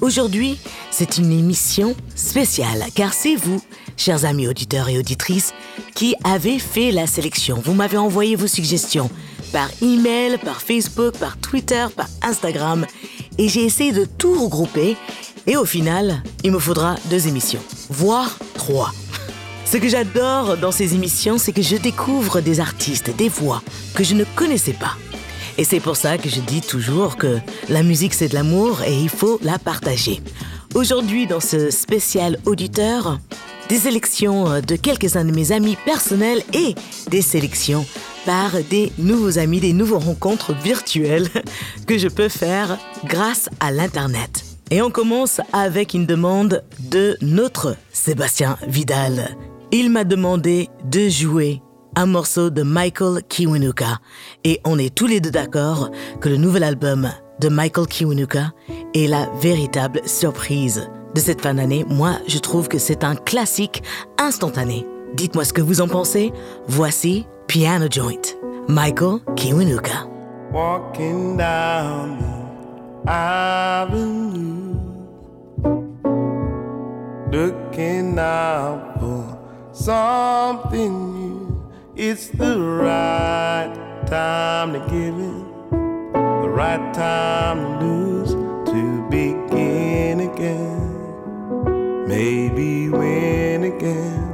Aujourd'hui, c'est une émission spéciale car c'est vous, chers amis auditeurs et auditrices, qui avez fait la sélection. Vous m'avez envoyé vos suggestions par email, par Facebook, par Twitter, par Instagram et j'ai essayé de tout regrouper et au final, il me faudra deux émissions, voire trois. Ce que j'adore dans ces émissions, c'est que je découvre des artistes, des voix que je ne connaissais pas. Et c'est pour ça que je dis toujours que la musique c'est de l'amour et il faut la partager. Aujourd'hui, dans ce spécial auditeur, des sélections de quelques-uns de mes amis personnels et des sélections par des nouveaux amis, des nouveaux rencontres virtuelles que je peux faire grâce à l'Internet. Et on commence avec une demande de notre Sébastien Vidal. Il m'a demandé de jouer un morceau de Michael Kiwanuka. Et on est tous les deux d'accord que le nouvel album de Michael Kiwanuka est la véritable surprise de cette fin d'année. Moi, je trouve que c'est un classique instantané. Dites-moi ce que vous en pensez. Voici Piano Joint, Michael Kiwanuka. Walking down avenue, looking for. It's the right time to give it, the right time to lose, to begin again, maybe win again.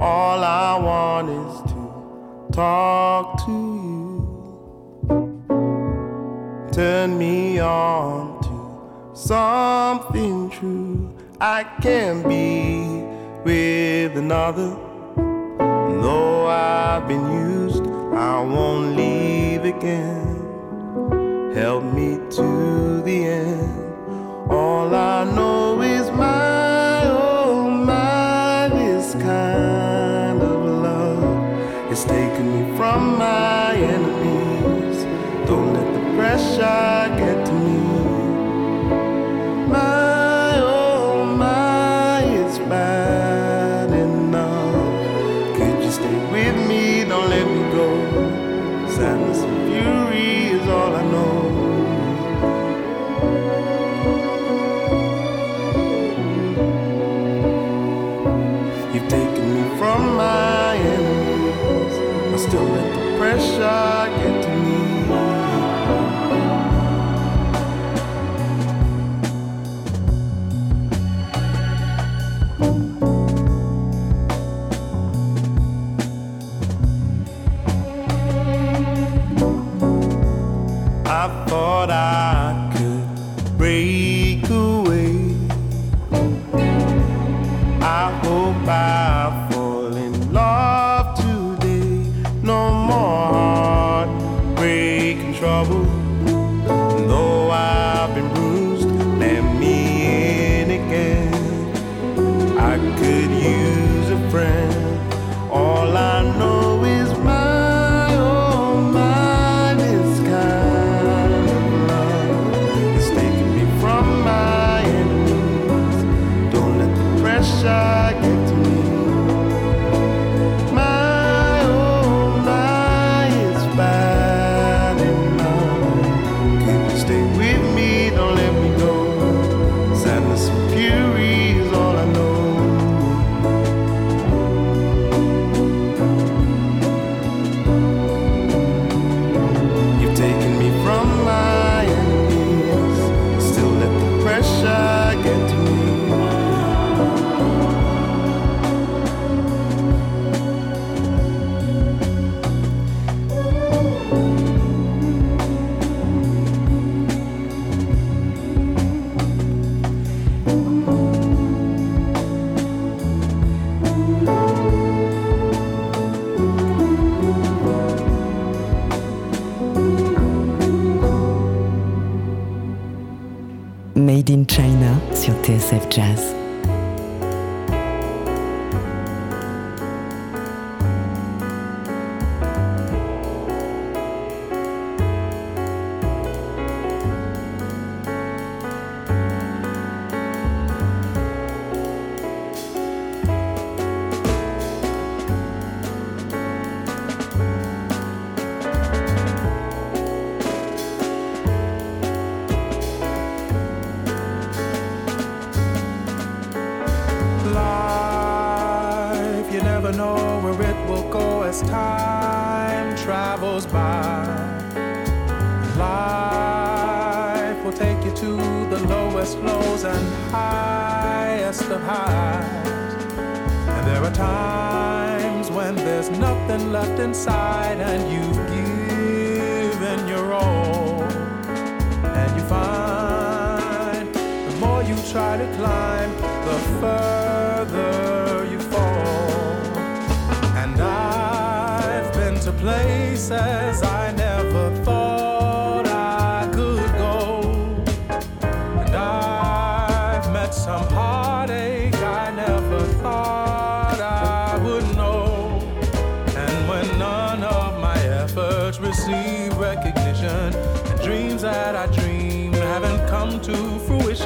All I want is to talk to you, turn me on to something true. I can be with another. Though I've been used, I won't leave again. Help me to the end. All I know is my, oh my, this kind of love is taking me from my enemies. Don't let the pressure get to me. My, oh my, it's bad times when there's nothing left inside and you've given your all. And you find the more you try to climb, the further you fall. And I've been to places I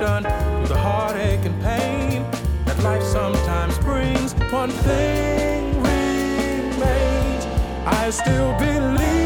solution to the heartache and pain that life sometimes brings. One thing remains I still believe.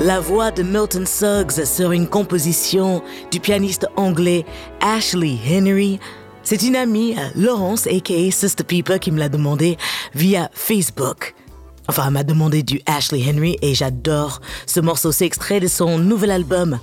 La voix de Milton Suggs sur une composition du pianiste anglais Ashley Henry. C'est une amie, Laurence, aka Sister Peeper, qui me l'a demandé via Facebook. Enfin, elle m'a demandé du Ashley Henry et j'adore ce morceau. C'est extrait de son nouvel album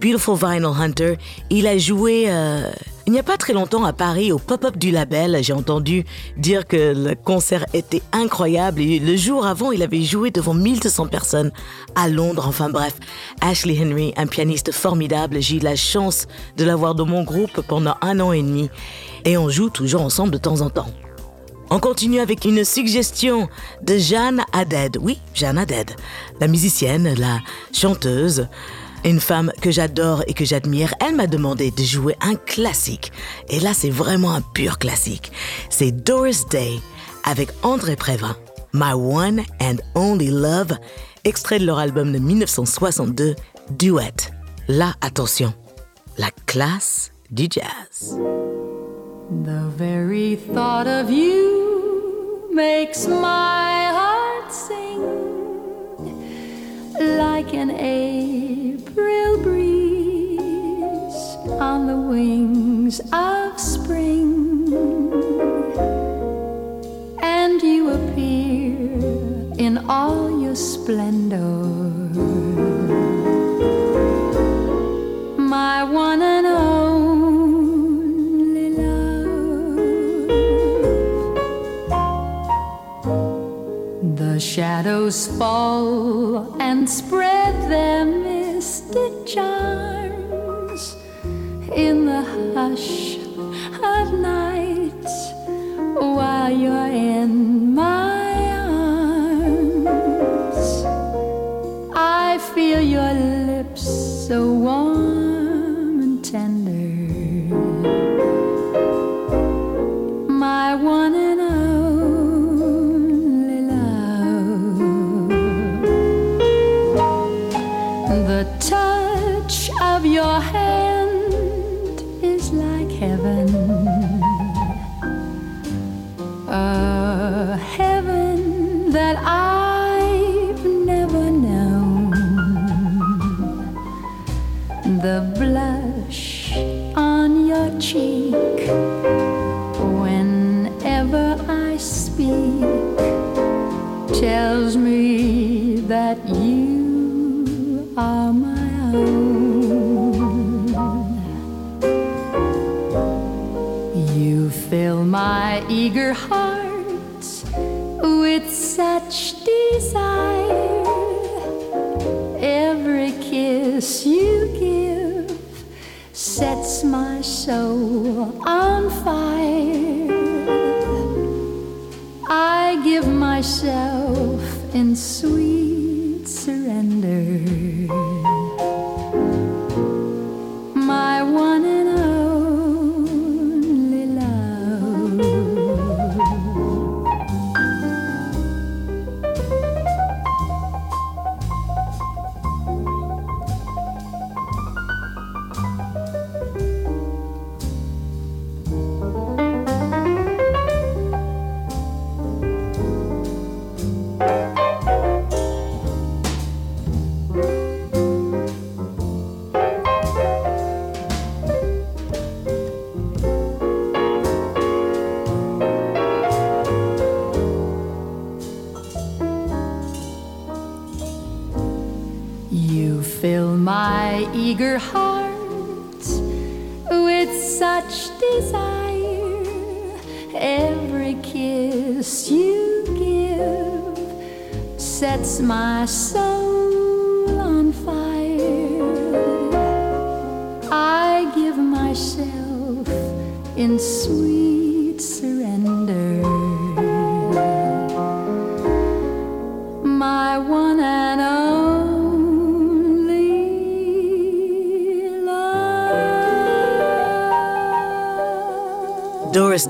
Beautiful Vinyl Hunter. Il a joué euh, il n'y a pas très longtemps à Paris au pop-up du label. J'ai entendu dire que le concert était incroyable et le jour avant, il avait joué devant 1200 personnes à Londres. Enfin bref, Ashley Henry, un pianiste formidable. J'ai eu la chance de l'avoir dans mon groupe pendant un an et demi et on joue toujours ensemble de temps en temps. On continue avec une suggestion de Jeanne Haddad. Oui, Jeanne Haddad, la musicienne, la chanteuse, une femme que j'adore et que j'admire, elle m'a demandé de jouer un classique. Et là, c'est vraiment un pur classique. C'est Doris Day avec André Prévin, My One and Only Love, extrait de leur album de 1962, Duet. Là, attention, la classe du jazz. The very thought of you makes my heart sing like an on the wings of spring. And you appear in all your splendor. My one and only love. The shadows fall and spread their the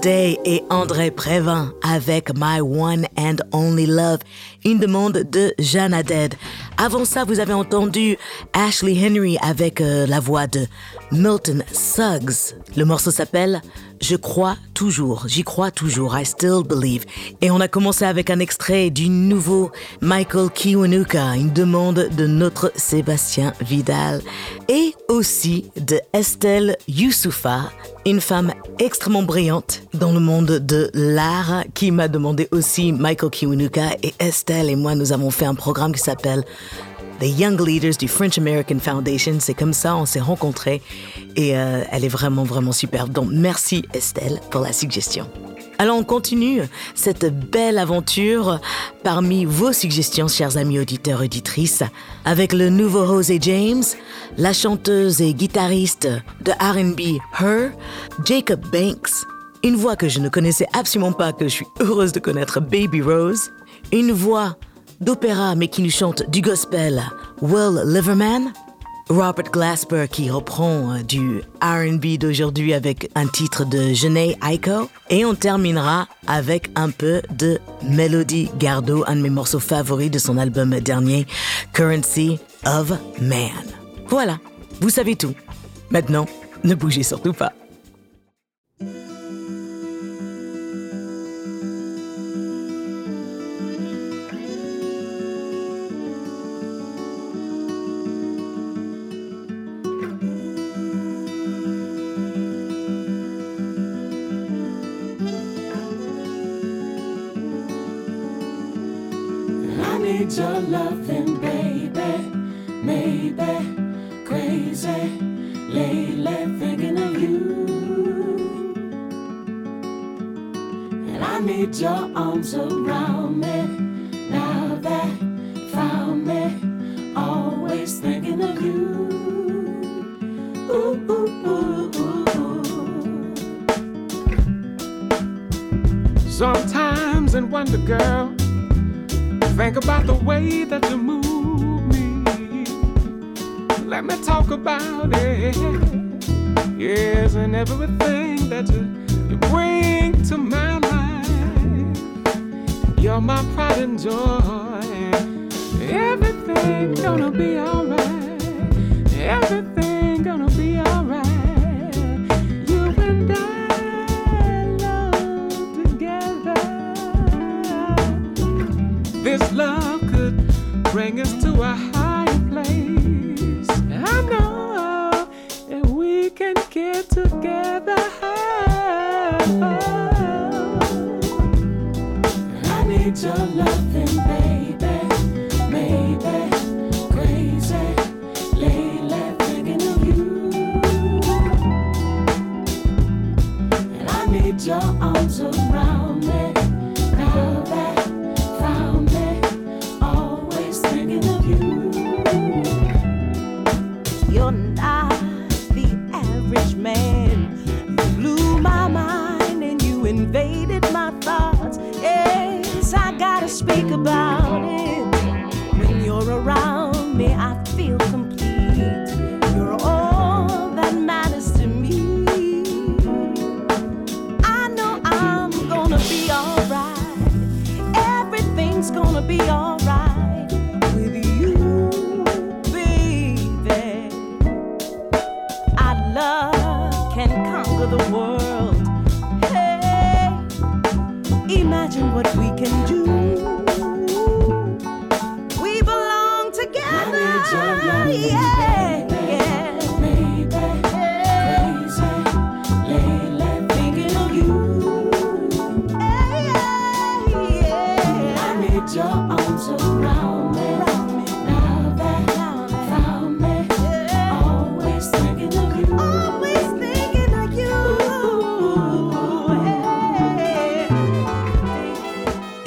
Day et André Prévin avec My One and Only Love, une demande de Jeanne Haddad. Avant ça, vous avez entendu Ashley Henry avec euh, la voix de Milton Suggs. Le morceau s'appelle Je crois toujours, j'y crois toujours, I still believe. Et on a commencé avec un extrait du nouveau Michael Kiwanuka, une demande de notre Sébastien Vidal, et aussi de Estelle Youssoufa, une femme extrêmement brillante dans le monde de l'art, qui m'a demandé aussi Michael Kiwanuka, et Estelle et moi, nous avons fait un programme qui s'appelle The Young Leaders du French American Foundation. C'est comme ça, on s'est rencontrés et euh, elle est vraiment, vraiment superbe. Donc merci Estelle pour la suggestion. Alors on continue cette belle aventure parmi vos suggestions, chers amis auditeurs auditrices, avec le nouveau Jose James, la chanteuse et guitariste de R&B Her, Jacob Banks, une voix que je ne connaissais absolument pas, que je suis heureuse de connaître, Baby Rose, une voix d'opéra mais qui nous chante du gospel, Will Liverman, Robert Glasper qui reprend euh, du RB d'aujourd'hui avec un titre de Janae Aiko. Et on terminera avec un peu de Melody Gardot, un de mes morceaux favoris de son album dernier, Currency of Man. Voilà, vous savez tout. Maintenant, ne bougez surtout pas. Need your loving, baby, maybe crazy, lately thinking of you. And I need your arms around me now that you found me, always thinking of you. Ooh, ooh, ooh, ooh. Sometimes in Wonder Girl, think about way that you move me. Let me talk about it. Yes, and everything that you, you bring to my life. You're my pride and joy. Everything gonna be alright.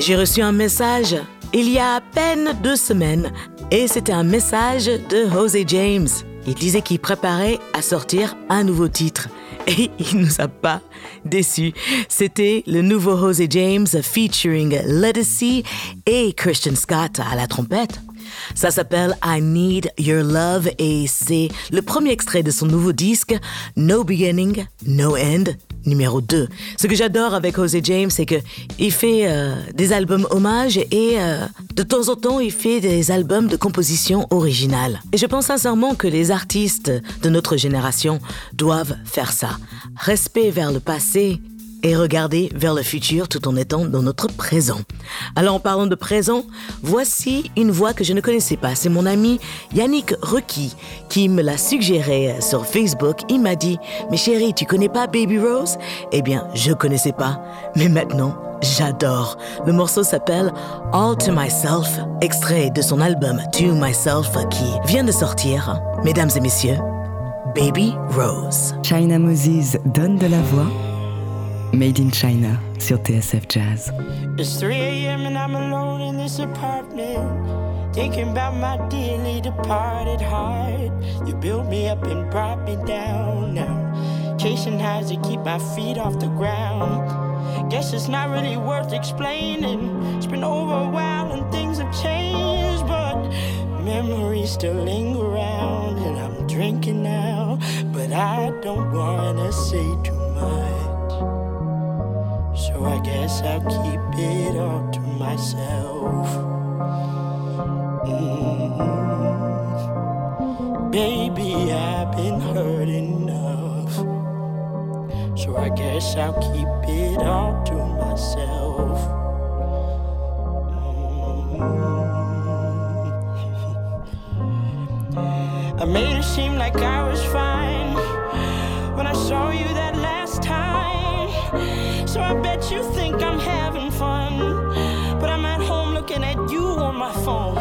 J'ai reçu un message il y a à peine deux semaines et c'était un message de Jose James. Il disait qu'il préparait à sortir un nouveau titre et il nous a pas déçus. C'était le nouveau Jose James featuring Lettucey et Christian Scott à la trompette. Ça s'appelle I Need Your Love et c'est le premier extrait de son nouveau disque No Beginning, No End. Numéro 2. Ce que j'adore avec Jose James, c'est que il fait euh, des albums hommages et euh, de temps en temps, il fait des albums de composition originale. Et je pense sincèrement que les artistes de notre génération doivent faire ça. Respect vers le passé et regarder vers le futur tout en étant dans notre présent. Alors en parlant de présent, voici une voix que je ne connaissais pas. C'est mon ami Yannick Requi qui me l'a suggéré sur Facebook. Il m'a dit, mais chérie, tu connais pas Baby Rose? Eh bien, je connaissais pas, mais maintenant, j'adore. Le morceau s'appelle All to Myself, extrait de son album To Myself qui vient de sortir. Mesdames et messieurs, Baby Rose. China Moses donne de la voix. Made in China sur TSF Jazz. It's 3 a.m. and I'm alone in this apartment. Thinking about my dearly departed heart. You built me up and brought me down now. Chasing highs to keep my feet off the ground. Guess it's not really worth explaining. It's been over a while and things have changed, but memories still linger around. And I'm drinking now, but I don't wanna say too much. So I guess I'll keep it all to myself. Mm. Baby, I've been hurt enough. So I guess I'll keep it all to myself. Mm. I made it seem like I was fine when I saw you time. So I bet you think I'm having fun. But I'm at home looking at you on my phone.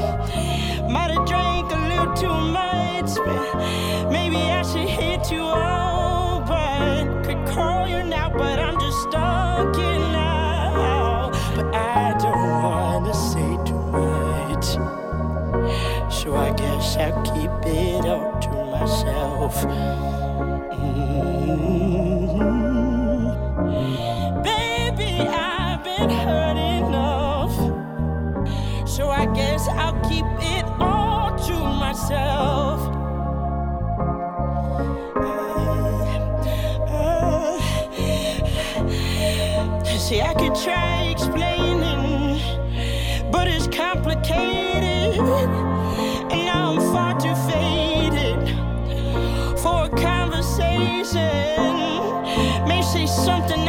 Might have drank a little too much, but maybe I should hit you up. But could call you now, but I'm just stuck in now. But I don't wanna say too much. So I guess I'll keep it up to myself. Mm. Myself. See, I could try explaining, but it's complicated. And I'm far too faded for a conversation. May say something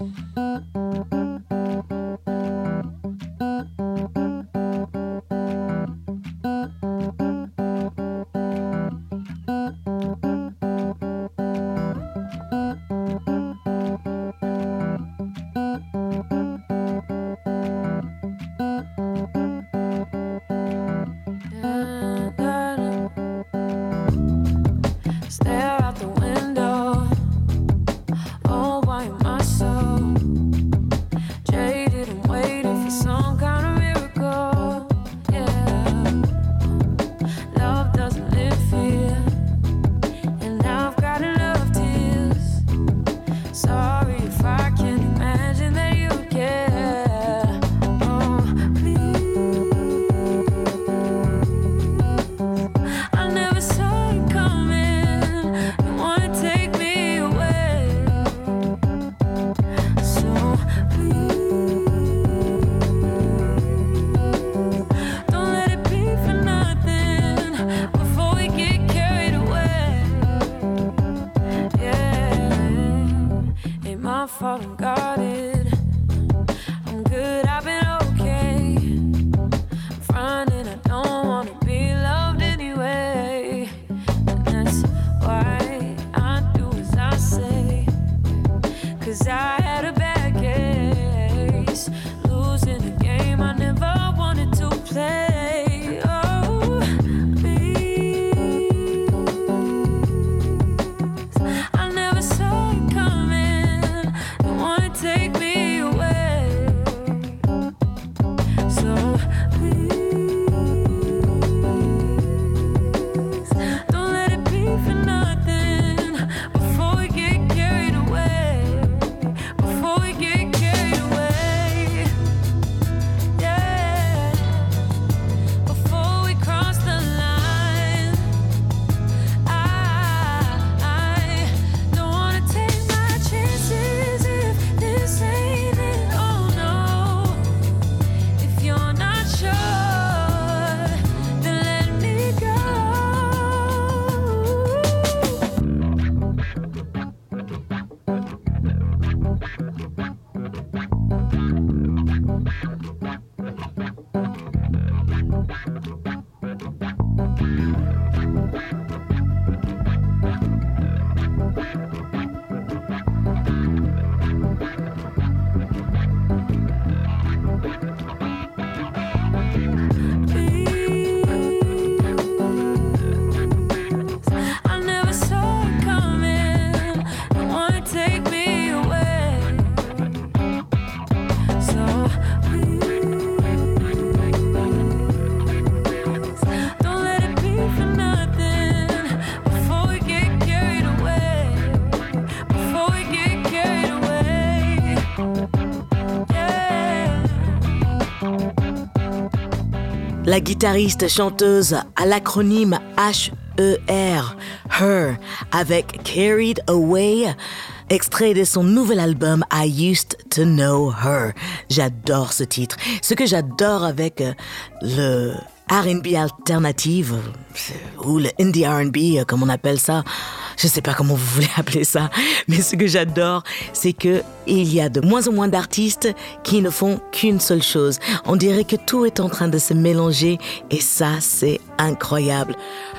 La guitariste chanteuse à l'acronyme H-E-R, Her, avec Carried Away, extrait de son nouvel album I Used to Know Her. J'adore ce titre. Ce que j'adore avec euh, le R&B alternative ou le indie R&B euh, comme on appelle ça, je sais pas comment vous voulez appeler ça, mais ce que j'adore, c'est que il y a de moins en moins d'artistes qui ne font qu'une seule chose. On dirait que tout est en train de se mélanger et ça, c'est incroyable.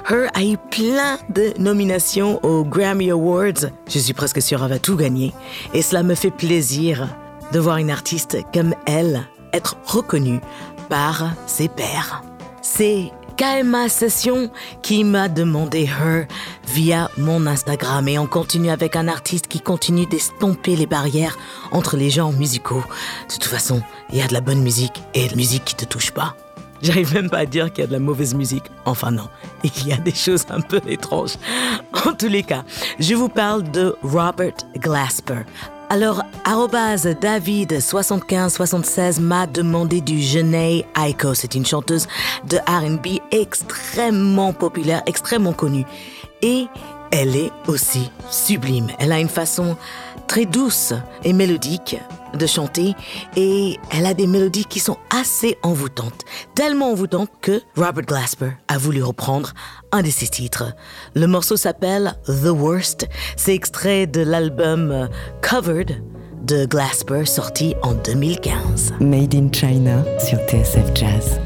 Her a eu plein de nominations aux Grammy Awards. Je suis presque sûre qu'elle va tout gagner. Et cela me fait plaisir de voir une artiste comme elle être reconnue par ses pairs. C'est KMA Session qui m'a demandé Her via mon Instagram et on continue avec un artiste qui continue d'estomper les barrières entre les genres musicaux. De toute façon, il y a de la bonne musique et de la musique qui te touche pas. J'arrive même pas à dire qu'il y a de la mauvaise musique. Enfin non, il y a des choses un peu étranges. En tous les cas, je vous parle de Robert Glasper. Alors, David7576 m'a demandé du Janae Aiko. C'est une chanteuse de R&B extrêmement populaire, extrêmement connue. Et elle est aussi sublime. Elle a une façon très douce et mélodique de chanter et elle a des mélodies qui sont assez envoûtantes, tellement envoûtantes que Robert Glasper a voulu reprendre un de ses titres. Le morceau s'appelle The Worst, c'est extrait de l'album Covered de Glasper sorti en 2015. Made in China sur TSF Jazz.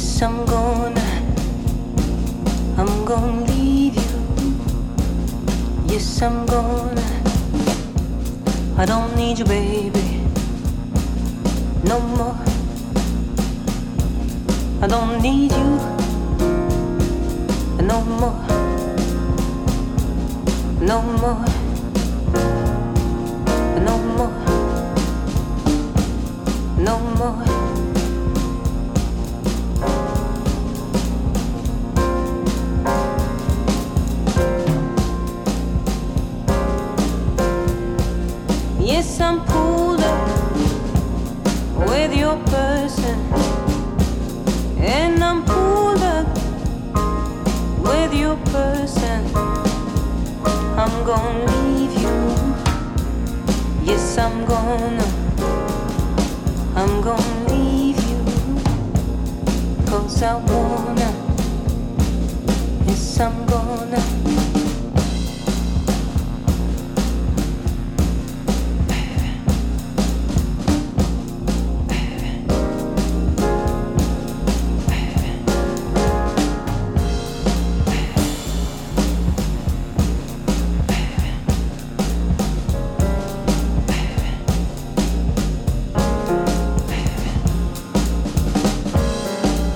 Yes, I'm gonna. I'm gonna leave you. Yes, I'm gonna. I don't need you, baby. No more. I don't need you. No more. No more. No more. No more. Gonna leave you. Yes, I'm gonna. I'm gonna leave you. Cause I wanna. Yes, I'm gonna.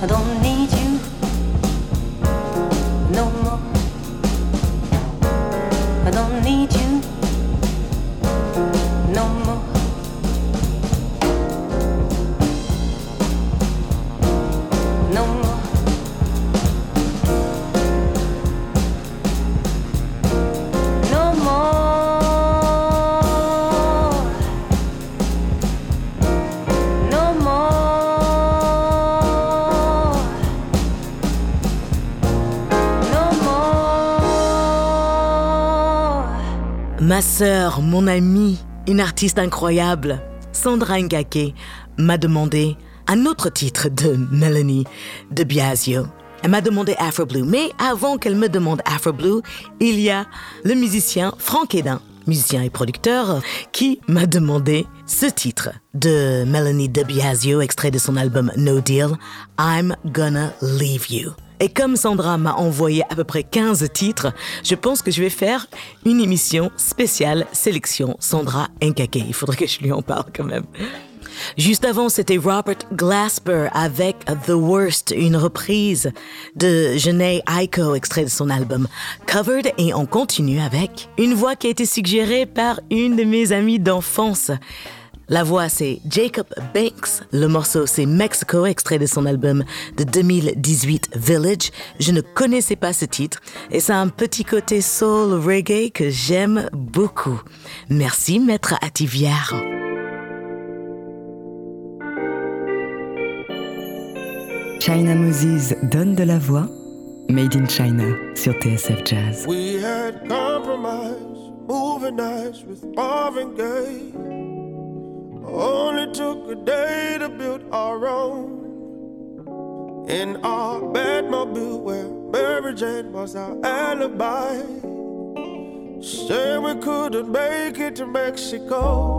I don't Ma sœur, mon amie, une artiste incroyable, Sandra Ngake, m'a demandé un autre titre de Melanie de Biasio. Elle m'a demandé Afro Blue, mais avant qu'elle me demande Afro Blue, il y a le musicien Frank Edin, musicien et producteur, qui m'a demandé ce titre de Melanie de Biasio, extrait de son album No Deal, I'm Gonna Leave You. Et comme Sandra m'a envoyé à peu près 15 titres, je pense que je vais faire une émission spéciale sélection Sandra Nkake. Il faudrait que je lui en parle quand même. Juste avant, c'était Robert Glasper avec The Worst, une reprise de Janae Aiko, extrait de son album Covered. Et on continue avec une voix qui a été suggérée par une de mes amies d'enfance. La voix, c'est Jacob Banks. Le morceau, c'est Mexico, extrait de son album de 2018 Village. Je ne connaissais pas ce titre et ça a un petit côté soul reggae que j'aime beaucoup. Merci, maître Ativière. China Moses donne de la voix. Made in China sur TSF Jazz. We had compromise, moving nights with Marvin Gaye. Only took a day to build our own. In our Batmobile, where Mary Jane was our alibi. Said we couldn't make it to Mexico.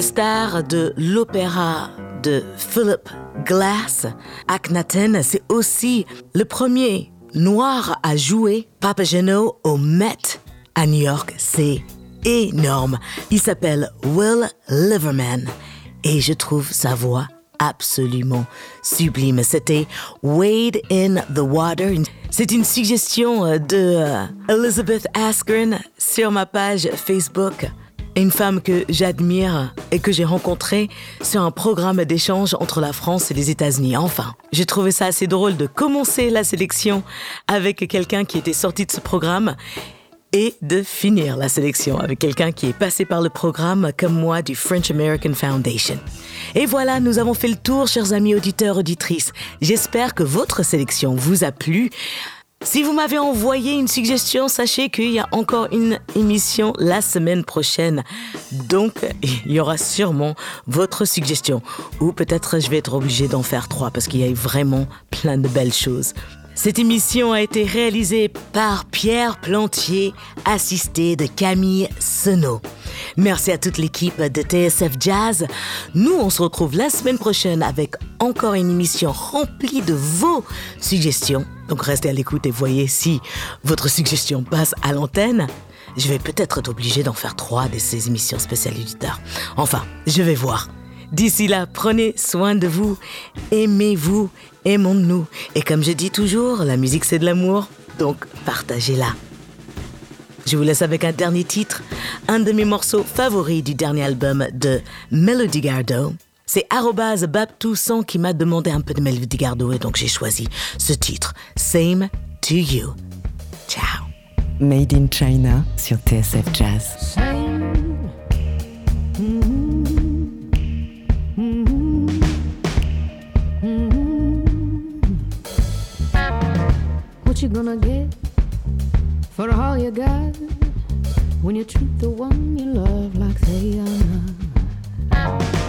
Le star de l'opéra de Philip Glass. Akhenaten, c'est aussi le premier noir à jouer Papageno au Met à New York. C'est énorme. Il s'appelle Will Liverman et je trouve sa voix absolument sublime. C'était Wade in the Water. C'est une suggestion euh, de euh, Elizabeth Askren sur ma page Facebook. Une femme que j'admire et que j'ai rencontrée sur un programme d'échange entre la France et les États-Unis. Enfin, j'ai trouvé ça assez drôle de commencer la sélection avec quelqu'un qui était sorti de ce programme et de finir la sélection avec quelqu'un qui est passé par le programme comme moi du French American Foundation. Et voilà, nous avons fait le tour, chers amis auditeurs, auditrices. J'espère que votre sélection vous a plu. Si vous m'avez envoyé une suggestion, sachez qu'il y a encore une émission la semaine prochaine. Donc, il y aura sûrement votre suggestion. Ou peut-être je vais être obligé d'en faire trois parce qu'il y a vraiment plein de belles choses. Cette émission a été réalisée par Pierre Plantier, assisté de Camille Senot. Merci à toute l'équipe de TSF Jazz. Nous, on se retrouve la semaine prochaine avec encore une émission remplie de vos suggestions. Donc restez à l'écoute et voyez si votre suggestion passe à l'antenne. Je vais peut-être être obligé d'en faire trois de ces émissions spéciales auditeurs. Enfin, je vais voir. D'ici là, prenez soin de vous, aimez-vous, aimons-nous. Et comme je dis toujours, la musique c'est de l'amour, donc partagez-la. Je vous laisse avec un dernier titre, un de mes morceaux favoris du dernier album de Melody Gardot. C'est Baptoussaint qui m'a demandé un peu de Gardot et donc j'ai choisi ce titre, Same to You. Ciao. Made in China sur TSF Jazz. What you gonna get for all you got when you treat the one you love like they are not?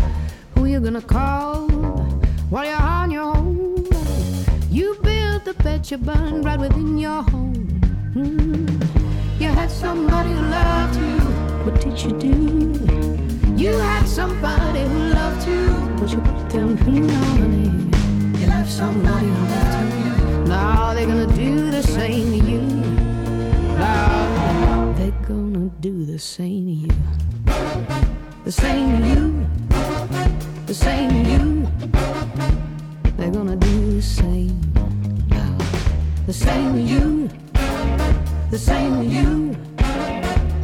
Who you gonna call while you're on your own? You built the bed you burn right within your home. Mm. You had somebody who loved you. What did you do? You had somebody who loved you, but you put them. You left somebody who loved you. Now they're gonna do the same to you. Now they're gonna do the same to you. The same to you. The same you. They're gonna do the same. Now the same you. The same you.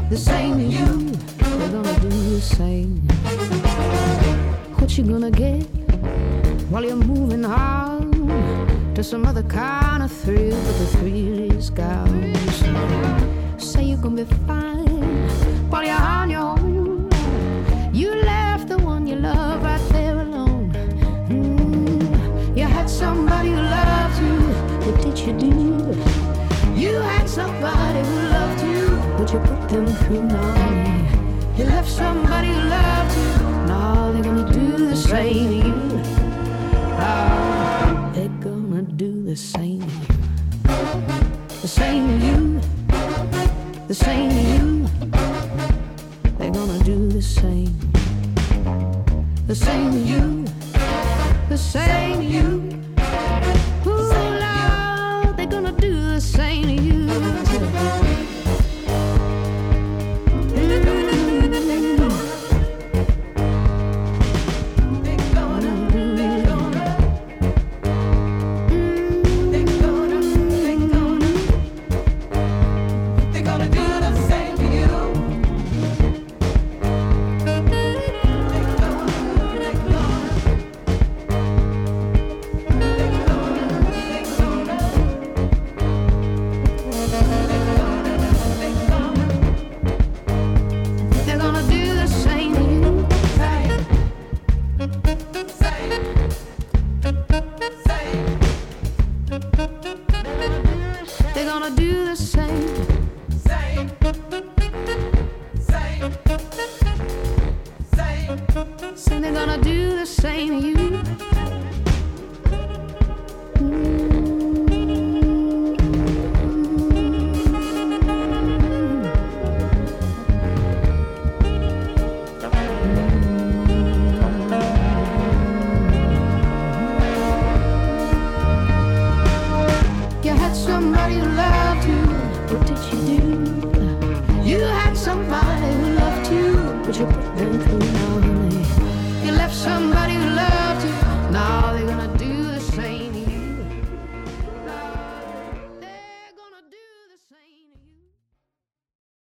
The same you. They're gonna do the same. What you gonna get while you're moving on? to some other kind of thrill, but the thrill is gone. Say you're gonna be fine while you're on your own. What did you? You had somebody who loved you, but you put them through money. You left somebody who loved you. Now they're gonna do the same to you. Now they're gonna do the same to you. The same to you. The same to you. They're gonna do the same. The same to you. The same to you.